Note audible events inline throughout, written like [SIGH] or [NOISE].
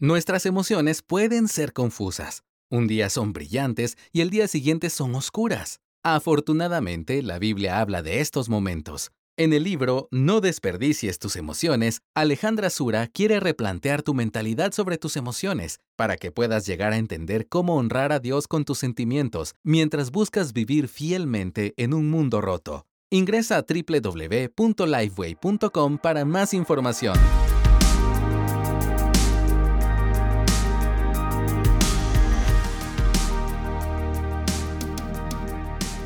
Nuestras emociones pueden ser confusas. Un día son brillantes y el día siguiente son oscuras. Afortunadamente, la Biblia habla de estos momentos. En el libro No desperdicies tus emociones, Alejandra Sura quiere replantear tu mentalidad sobre tus emociones para que puedas llegar a entender cómo honrar a Dios con tus sentimientos mientras buscas vivir fielmente en un mundo roto. Ingresa a www.lifeway.com para más información.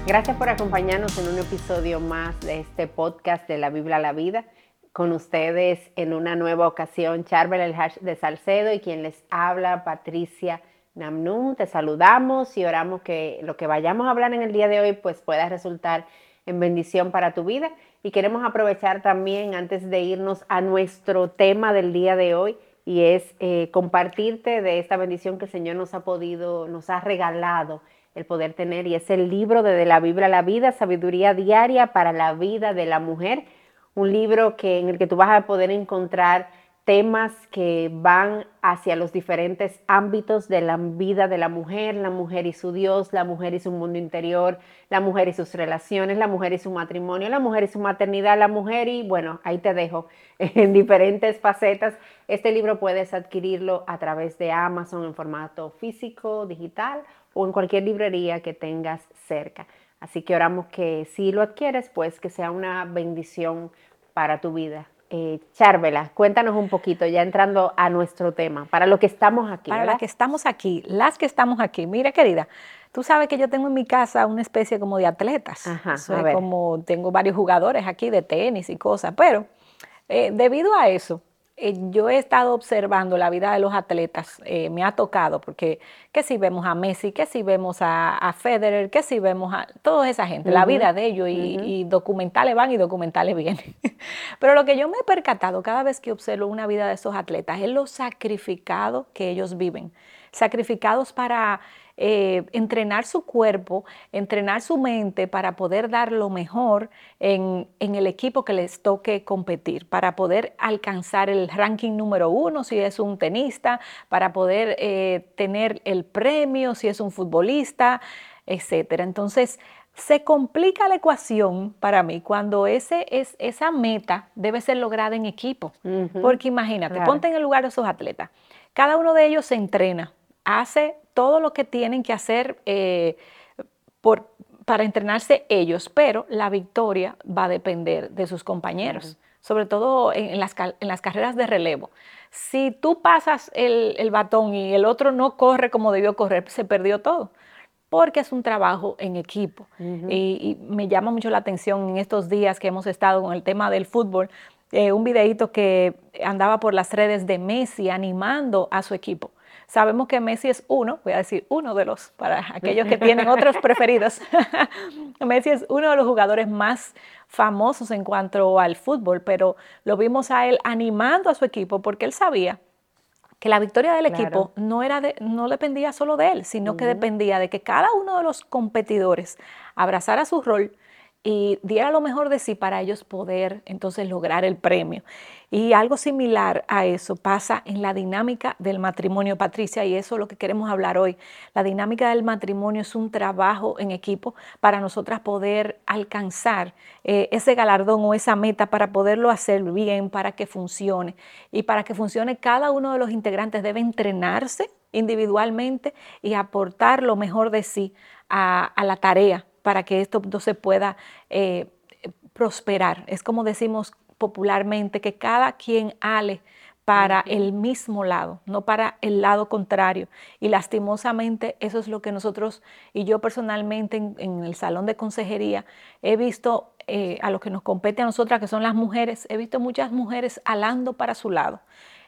Gracias por acompañarnos en un episodio más de este podcast de la Biblia a la Vida. Con ustedes en una nueva ocasión, Charbel El Hash de Salcedo y quien les habla, Patricia Namnun. Te saludamos y oramos que lo que vayamos a hablar en el día de hoy pues pueda resultar en bendición para tu vida. Y queremos aprovechar también antes de irnos a nuestro tema del día de hoy y es eh, compartirte de esta bendición que el Señor nos ha podido, nos ha regalado el poder tener y es el libro de, la Biblia a la vida, sabiduría diaria para la vida de la mujer, un libro que, en el que tú vas a poder encontrar temas que van hacia los diferentes ámbitos de la vida de la mujer, la mujer y su Dios, la mujer y su mundo interior, la mujer y sus relaciones, la mujer y su matrimonio, la mujer y su maternidad, la mujer y bueno, ahí te dejo [LAUGHS] en diferentes facetas. Este libro puedes adquirirlo a través de Amazon en formato físico, digital o en cualquier librería que tengas cerca. Así que oramos que si lo adquieres, pues que sea una bendición para tu vida. Eh, Charvela, cuéntanos un poquito, ya entrando a nuestro tema, para lo que estamos aquí. Para las que estamos aquí, las que estamos aquí. Mira, querida, tú sabes que yo tengo en mi casa una especie como de atletas. Ajá, como tengo varios jugadores aquí de tenis y cosas, pero eh, debido a eso, eh, yo he estado observando la vida de los atletas, eh, me ha tocado, porque que si vemos a Messi, que si vemos a, Federer, que si vemos a toda esa gente, la vida de ellos y, documentales van y documentales vienen. [LAUGHS] Pero lo que yo me he percatado cada vez que observo una vida de esos atletas es lo sacrificado que ellos viven, sacrificados para eh, entrenar su cuerpo, entrenar su mente para poder dar lo mejor en, el equipo que les toque competir, para poder alcanzar el ranking número uno si es un tenista, para poder eh, tener el premio si es un futbolista, etcétera. Entonces, se complica la ecuación para mí cuando ese es, esa meta debe ser lograda en equipo. Porque imagínate, ponte en el lugar de esos atletas. Cada uno de ellos se entrena, hace todo lo que tienen que hacer eh, para entrenarse ellos, pero la victoria va a depender de sus compañeros, sobre todo en las, carreras de relevo. Si tú pasas el, batón y el otro no corre como debió correr, se perdió todo porque es un trabajo en equipo. y, me llama mucho la atención en estos días que hemos estado con el tema del fútbol, eh, un videito que andaba por las redes de Messi animando a su equipo. Sabemos que Messi es uno, voy a decir uno de los, para [LAUGHS] aquellos que tienen otros preferidos. [LAUGHS] Messi es uno de los jugadores más famosos en cuanto al fútbol, pero lo vimos a él animando a su equipo porque él sabía que la victoria del equipo no, era de, no dependía solo de él, sino que dependía de que cada uno de los competidores abrazara su rol y diera lo mejor de sí para ellos poder entonces lograr el premio. Y algo similar a eso pasa en la dinámica del matrimonio, Patricia, y eso es lo que queremos hablar hoy. La dinámica del matrimonio es un trabajo en equipo para nosotras poder alcanzar eh, ese galardón o esa meta para poderlo hacer bien, para que funcione. Y para que funcione, cada uno de los integrantes debe entrenarse individualmente y aportar lo mejor de sí a la tarea para que esto no se pueda eh, prosperar. Es como decimos popularmente, que cada quien ale para el mismo lado, no para el lado contrario. Y lastimosamente eso es lo que nosotros y yo personalmente en, el salón de consejería he visto eh, a lo que nos compete a nosotras, que son las mujeres, he visto muchas mujeres alando para su lado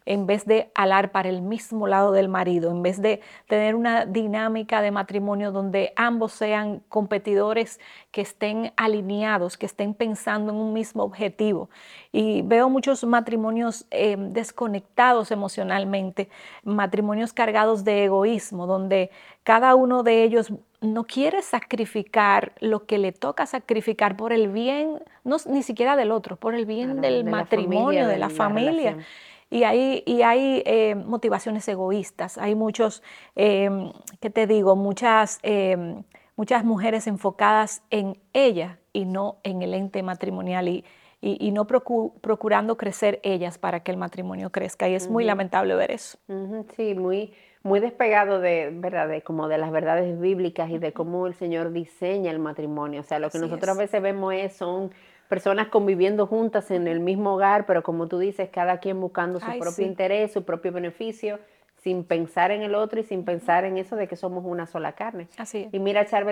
en vez de alar para el mismo lado del marido, en vez de tener una dinámica de matrimonio donde ambos sean competidores que estén alineados, que estén pensando en un mismo objetivo. Y veo muchos matrimonios eh, desconectados emocionalmente, matrimonios cargados de egoísmo, donde cada uno de ellos no quiere sacrificar lo que le toca sacrificar por el bien, no ni siquiera del otro, por el bien del matrimonio, de la familia. Y hay, y hay eh, motivaciones egoístas, hay muchos, eh, ¿qué te digo? Muchas, eh, muchas mujeres enfocadas en ella y no en el ente matrimonial y, y, no procurando crecer ellas para que el matrimonio crezca. Y es muy lamentable ver eso. Sí, muy, muy despegado de, ¿verdad? De, como de las verdades bíblicas y de cómo el Señor diseña el matrimonio. O sea, lo que nosotros a veces vemos es, son personas conviviendo juntas en el mismo hogar, pero como tú dices, cada quien buscando su propio interés, su propio beneficio, sin pensar en el otro y sin pensar en eso de que somos una sola carne. Así Y mira, Char,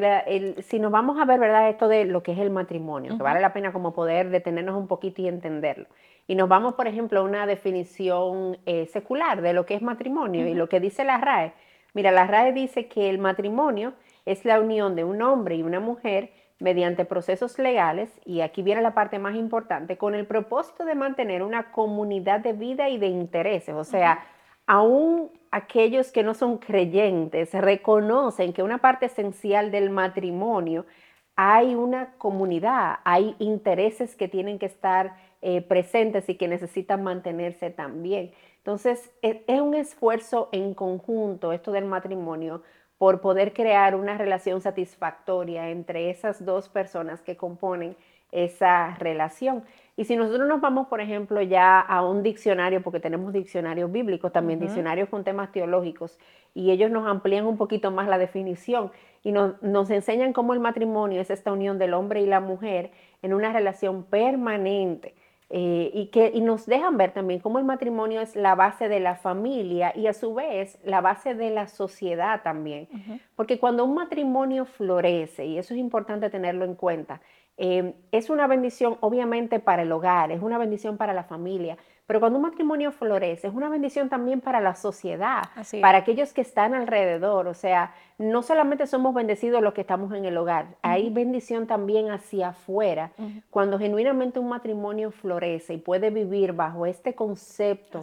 si nos vamos a ver, ¿verdad? Esto de lo que es el matrimonio, que vale la pena como poder detenernos un poquito y entenderlo. Y nos vamos, por ejemplo, a una definición eh, secular de lo que es matrimonio y lo que dice la RAE. Mira, la RAE dice que el matrimonio es la unión de un hombre y una mujer mediante procesos legales, y aquí viene la parte más importante, con el propósito de mantener una comunidad de vida y de intereses. O sea, aún aquellos que no son creyentes reconocen que una parte esencial del matrimonio hay una comunidad, hay intereses que tienen que estar eh, presentes y que necesitan mantenerse también. Entonces, e, es un esfuerzo en conjunto esto del matrimonio por poder crear una relación satisfactoria entre esas dos personas que componen esa relación. Y si nosotros nos vamos, por ejemplo, ya a un diccionario, porque tenemos diccionarios bíblicos, también diccionarios con temas teológicos, y ellos nos amplían un poquito más la definición y nos, nos enseñan cómo el matrimonio es esta unión del hombre y la mujer en una relación permanente eh, y, que, y nos dejan ver también cómo el matrimonio es la base de la familia y a su vez la base de la sociedad también. Porque cuando un matrimonio florece, y eso es importante tenerlo en cuenta, eh, es una bendición obviamente para el hogar, es una bendición para la familia, pero cuando un matrimonio florece, es una bendición también para la sociedad, para aquellos que están alrededor. O sea, no solamente somos bendecidos los que estamos en el hogar, hay bendición también hacia afuera. Cuando genuinamente un matrimonio florece y puede vivir bajo este concepto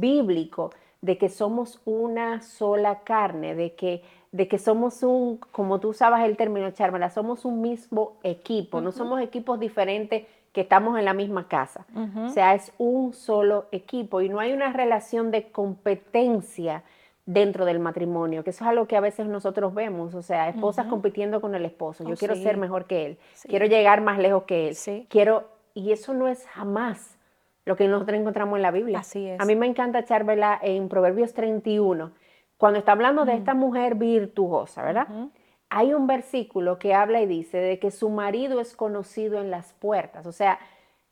bíblico de que somos una sola carne, de que, de que somos un, como tú usabas el término, Charmela, somos un mismo equipo, no somos equipos diferentes que estamos en la misma casa. O sea, es un solo equipo y no hay una relación de competencia dentro del matrimonio, que eso es algo que a veces nosotros vemos, o sea, esposas compitiendo con el esposo, yo oh, quiero ser mejor que él, quiero llegar más lejos que él, quiero, y eso no es jamás lo que nosotros encontramos en la Biblia. Así es. A mí me encanta echármela en Proverbios 31, cuando está hablando de esta mujer virtuosa, ¿verdad? Hay un versículo que habla y dice de que su marido es conocido en las puertas. O sea,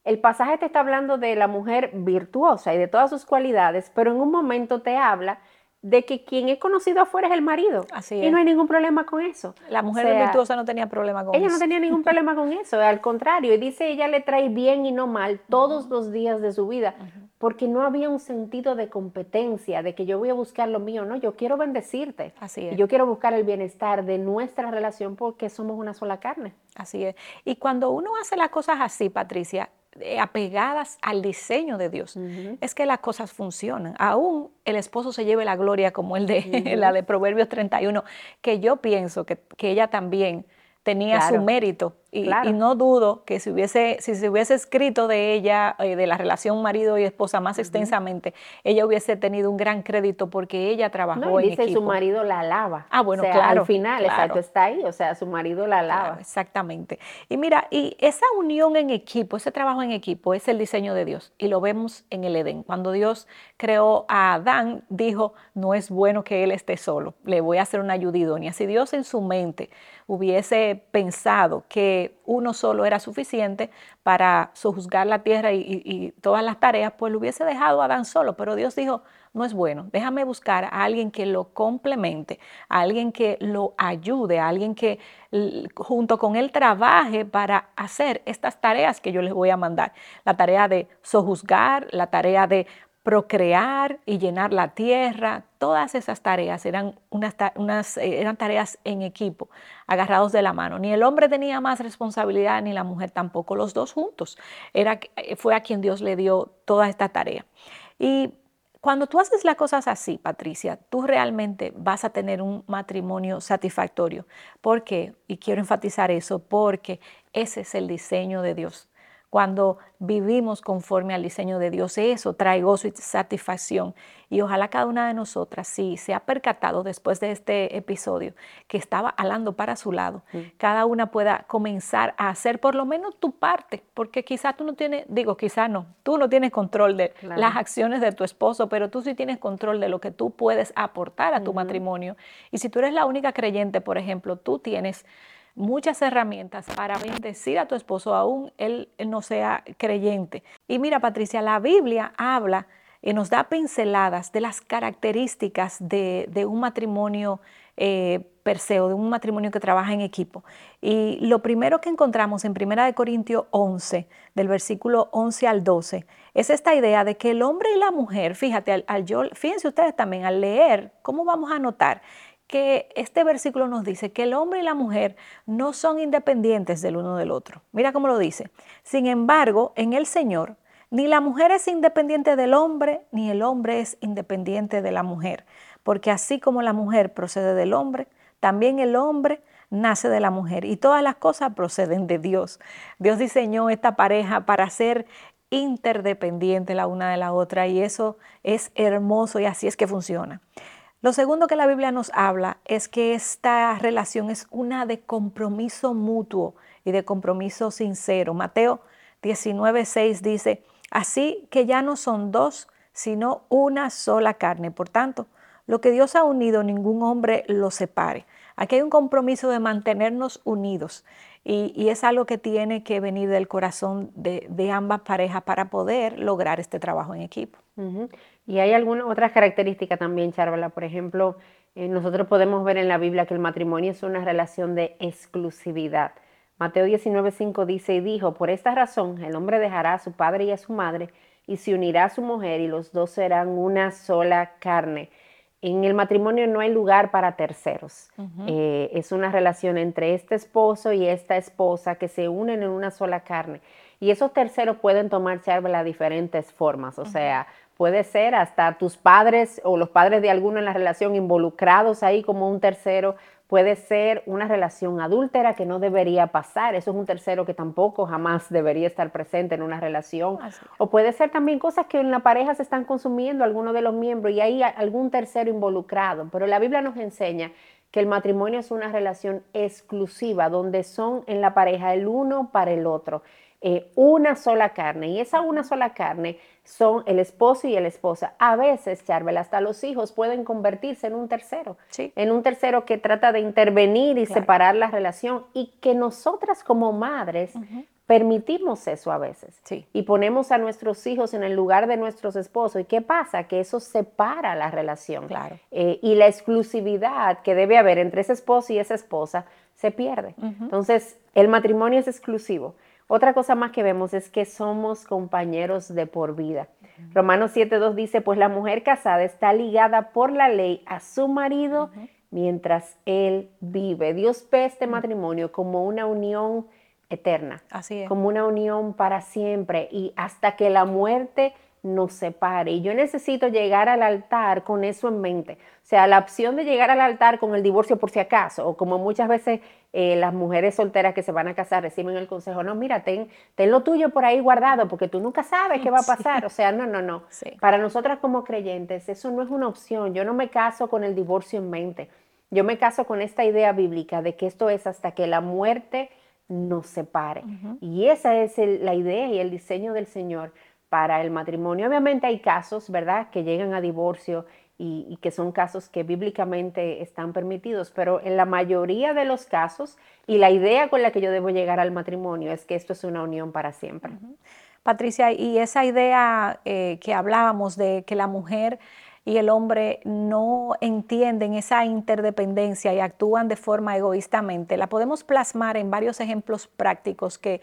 el pasaje te está hablando de la mujer virtuosa y de todas sus cualidades, pero en un momento te habla de que quien es conocido afuera es el marido. Así Y no hay ningún problema con eso. La mujer virtuosa no tenía problema con eso. Ella no tenía ningún [LAUGHS] problema con eso, al contrario. Y dice, ella le trae bien y no mal todos los días de su vida porque no había un sentido de competencia, de que yo voy a buscar lo mío, no, yo quiero bendecirte. Así es. yo quiero buscar el bienestar de nuestra relación porque somos una sola carne. Así es. Y cuando uno hace las cosas así, Patricia, eh, apegadas al diseño de Dios, es que las cosas funcionan. Aún el esposo se lleve la gloria como el de [LAUGHS] la de Proverbios 31, que yo pienso que, que ella también tenía su mérito y, no dudo que si, hubiese, si se hubiese escrito de ella, eh, de la relación marido y esposa más extensamente, ella hubiese tenido un gran crédito porque ella trabajó no, y dice su marido la alaba. Ah, bueno, claro. Al final, exacto, está ahí, o sea, su marido la alaba. exactamente. Y mira, y esa unión en equipo, ese trabajo en equipo es el diseño de Dios y lo vemos en el Edén. Cuando Dios creó a Adán, dijo, no es bueno que él esté solo, le voy a hacer una ayuda idónea. Si Dios en su mente hubiese pensado que uno solo era suficiente para sojuzgar la tierra y, todas las tareas, pues lo hubiese dejado a Adán solo. Pero Dios dijo, no es bueno, déjame buscar a alguien que lo complemente, a alguien que lo ayude, a alguien que junto con él trabaje para hacer estas tareas que yo les voy a mandar. La tarea de sojuzgar, la tarea de procrear y llenar la tierra, todas esas tareas eran, unas, eh, eran tareas en equipo, agarrados de la mano. Ni el hombre tenía más responsabilidad, ni la mujer tampoco, los dos juntos. Era, eh, fue a quien Dios le dio toda esta tarea. Y cuando tú haces las cosas así, Patricia, tú realmente vas a tener un matrimonio satisfactorio. ¿Por qué? Y quiero enfatizar eso, porque ese es el diseño de Dios. Cuando vivimos conforme al diseño de Dios. Eso trae gozo y satisfacción. Y ojalá cada una de nosotras, si se ha percatado después de este episodio que estaba alando para su lado, cada una pueda comenzar a hacer por lo menos tu parte, porque quizás tú no tienes, digo, quizás no, tú no tienes control de las acciones de tu esposo, pero tú sí tienes control de lo que tú puedes aportar a tu matrimonio. Y si tú eres la única creyente, por ejemplo, tú tienes muchas herramientas para bendecir a tu esposo, aún él no sea creyente. Y mira, Patricia, la Biblia habla y nos da pinceladas de las características de, un matrimonio eh, perseo, de un matrimonio que trabaja en equipo. Y lo primero que encontramos en 1 Corintios 11, del versículo 11 al 12, es esta idea de que el hombre y la mujer, fíjate, al, al fíjense ustedes también, al leer, ¿cómo vamos a notar? Que este versículo nos dice que el hombre y la mujer no son independientes del uno del otro. Mira cómo lo dice. Sin embargo, en el Señor, ni la mujer es independiente del hombre, ni el hombre es independiente de la mujer. Porque así como la mujer procede del hombre, también el hombre nace de la mujer. Y todas las cosas proceden de Dios. Dios diseñó esta pareja para ser interdependiente la una de la otra y eso es hermoso y así es que funciona. Lo segundo que la Biblia nos habla es que esta relación es una de compromiso mutuo y de compromiso sincero. Mateo 19:6 dice, así que ya no son dos, sino una sola carne. Por tanto, lo que Dios ha unido, ningún hombre lo separe. Aquí hay un compromiso de mantenernos unidos y, es algo que tiene que venir del corazón de, ambas parejas para poder lograr este trabajo en equipo. Y hay algunas otras características también, Charvala. Por ejemplo, eh, nosotros podemos ver en la Biblia que el matrimonio es una relación de exclusividad. Mateo 19:5 dice, y dijo, por esta razón el hombre dejará a su padre y a su madre y se unirá a su mujer y los dos serán una sola carne. En el matrimonio no hay lugar para terceros. Eh, es una relación entre este esposo y esta esposa que se unen en una sola carne. Y esos terceros pueden tomar charla diferentes formas. O sea, puede ser hasta tus padres o los padres de alguno en la relación involucrados ahí como un tercero puede ser una relación adúltera que no debería pasar, eso es un tercero que tampoco jamás debería estar presente en una relación, o puede ser también cosas que en la pareja se están consumiendo algunos de los miembros y hay algún tercero involucrado, pero la Biblia nos enseña que el matrimonio es una relación exclusiva donde son en la pareja el uno para el otro. Eh, una sola carne. Y esa una sola carne son el esposo y la esposa. A veces, Charbel, hasta los hijos pueden convertirse en un tercero, en un tercero que trata de intervenir y separar la relación y que nosotras como madres permitimos eso a veces y ponemos a nuestros hijos en el lugar de nuestros esposos. ¿Y qué pasa? Que eso separa la relación. Eh, y la exclusividad que debe haber entre ese esposo y esa esposa se pierde. Entonces, el matrimonio es exclusivo. Otra cosa más que vemos es que somos compañeros de por vida. Romanos 7.2 dice, pues la mujer casada está ligada por la ley a su marido mientras él vive. Dios ve este matrimonio como una unión eterna, Así como una unión para siempre. Y hasta que la muerte nos separe. Y yo necesito llegar al altar con eso en mente. O sea, la opción de llegar al altar con el divorcio por si acaso, o como muchas veces eh, las mujeres solteras que se van a casar reciben el consejo, no, mira, ten, ten lo tuyo por ahí guardado, porque tú nunca sabes qué va a [LAUGHS] pasar. O sea, no, no, no. Para nosotras como creyentes, eso no es una opción. Yo no me caso con el divorcio en mente. Yo me caso con esta idea bíblica de que esto es hasta que la muerte nos separe. Y esa es la idea y el diseño del Señor para el matrimonio. Obviamente hay casos, ¿verdad?, que llegan a divorcio y, que son casos que bíblicamente están permitidos, pero en la mayoría de los casos, y la idea con la que yo debo llegar al matrimonio es que esto es una unión para siempre. Patricia, y esa idea eh, que hablábamos de que la mujer y el hombre no entienden esa interdependencia y actúan de forma egoístamente, la podemos plasmar en varios ejemplos prácticos que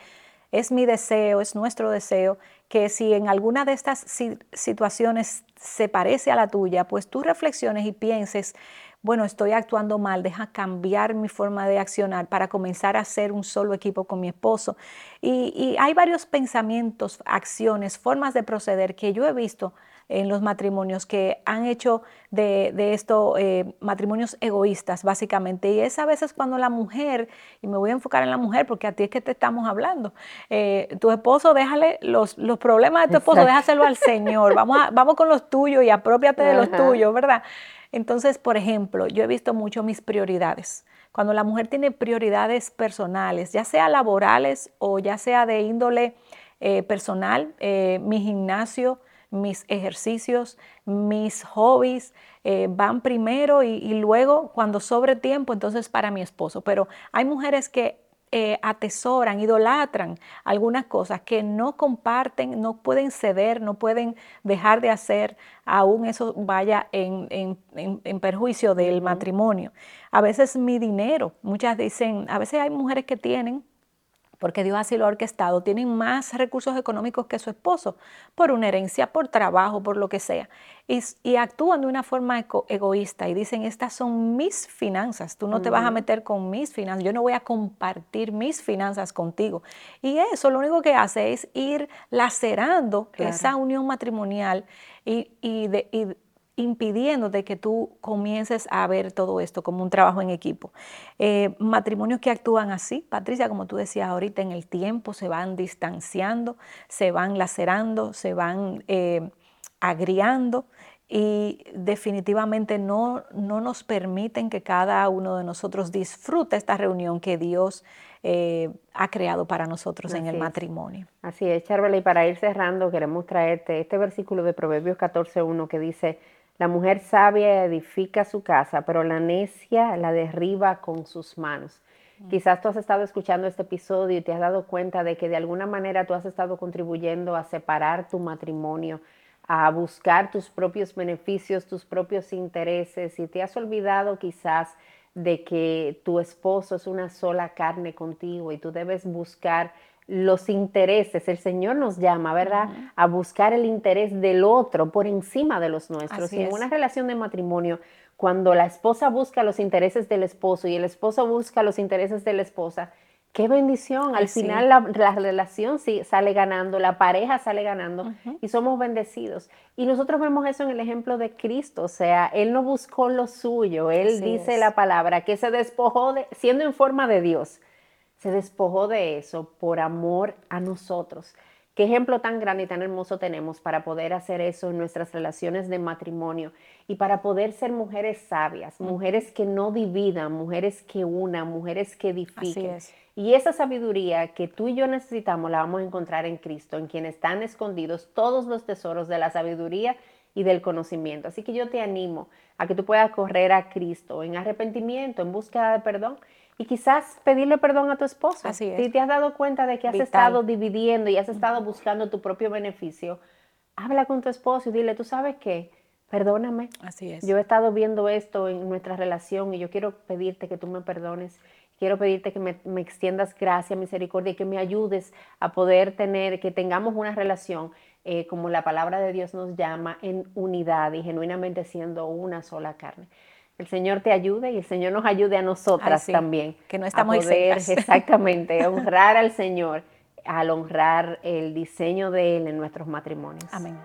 es mi deseo, es nuestro deseo, que si en alguna de estas situaciones se parece a la tuya, pues tú reflexiones y pienses, bueno, estoy actuando mal, deja cambiar mi forma de accionar para comenzar a ser un solo equipo con mi esposo. Y, hay varios pensamientos, acciones, formas de proceder que yo he visto en los matrimonios que han hecho de, esto eh, matrimonios egoístas, básicamente. Y es a veces cuando la mujer, y me voy a enfocar en la mujer porque a ti es que te estamos hablando, eh, tu esposo, déjale los, los problemas de tu esposo, déjaselo al Señor, vamos, [LAUGHS] vamos con los tuyos y apropiate de los tuyos, ¿verdad? Entonces, por ejemplo, yo he visto mucho mis prioridades. Cuando la mujer tiene prioridades personales, ya sea laborales o ya sea de índole eh, personal, mi gimnasio, mis ejercicios, mis hobbies eh, van primero y, luego cuando sobre tiempo, entonces para mi esposo. Pero hay mujeres que eh, atesoran, idolatran algunas cosas que no comparten, no pueden ceder, no pueden dejar de hacer, aún eso vaya en, perjuicio del matrimonio. A veces mi dinero, muchas dicen, a veces hay mujeres que tienen porque Dios así lo ha orquestado, tienen más recursos económicos que su esposo, por una herencia, por trabajo, por lo que sea. Y, actúan de una forma egoísta y dicen, estas son mis finanzas, tú no te vas a meter con mis finanzas, yo no voy a compartir mis finanzas contigo. Y eso lo único que hace es ir lacerando esa unión matrimonial y, y, de, impidiendo de que tú comiences a ver todo esto como un trabajo en equipo. Eh, matrimonios que actúan así, Patricia, como tú decías ahorita, en el tiempo se van distanciando, se van lacerando, se van eh, agriando y definitivamente no, no nos permiten que cada uno de nosotros disfrute esta reunión que Dios eh, ha creado para nosotros en el matrimonio. Así es, Charvela, y para ir cerrando, queremos traerte este versículo de Proverbios 14.1 que dice, la mujer sabia edifica su casa, pero la necia la derriba con sus manos. Mm. Quizás tú has estado escuchando este episodio y te has dado cuenta de que de alguna manera tú has estado contribuyendo a separar tu matrimonio, a buscar tus propios beneficios, tus propios intereses y te has olvidado quizás de que tu esposo es una sola carne contigo y tú debes buscar los intereses. El Señor nos llama, ¿verdad?, a buscar el interés del otro por encima de los nuestros. y en una relación de matrimonio, cuando la esposa busca los intereses del esposo y el esposo busca los intereses de la esposa, qué bendición. Al final la, relación sí sale ganando, la pareja sale ganando y somos bendecidos. Y nosotros vemos eso en el ejemplo de Cristo, o sea, Él no buscó lo suyo, Él dice la palabra, que se despojó de, siendo en forma de Dios se despojó de eso por amor a nosotros. Qué ejemplo tan grande y tan hermoso tenemos para poder hacer eso en nuestras relaciones de matrimonio y para poder ser mujeres sabias, mujeres que no dividan, mujeres que unan, mujeres que edifiquen. Y esa sabiduría que tú y yo necesitamos la vamos a encontrar en Cristo, en quien están escondidos todos los tesoros de la sabiduría y del conocimiento. Así que yo te animo a que tú puedas correr a Cristo en arrepentimiento, en búsqueda de perdón y quizás pedirle perdón a tu esposo. Así Si te has dado cuenta de que has estado dividiendo y has estado buscando tu propio beneficio, habla con tu esposo y dile, tú sabes qué, perdóname. Así es. Yo he estado viendo esto en nuestra relación y yo quiero pedirte que tú me perdones. Quiero pedirte que me, extiendas gracia, misericordia y que me ayudes a poder tener, que tengamos una relación eh, como la palabra de Dios nos llama, en unidad y genuinamente siendo una sola carne el Señor te ayude y el Señor nos ayude a nosotras también. Que no estamos a poder, [LAUGHS] [LAUGHS] Exactamente, honrar al Señor al honrar el diseño de Él en nuestros matrimonios. Amén.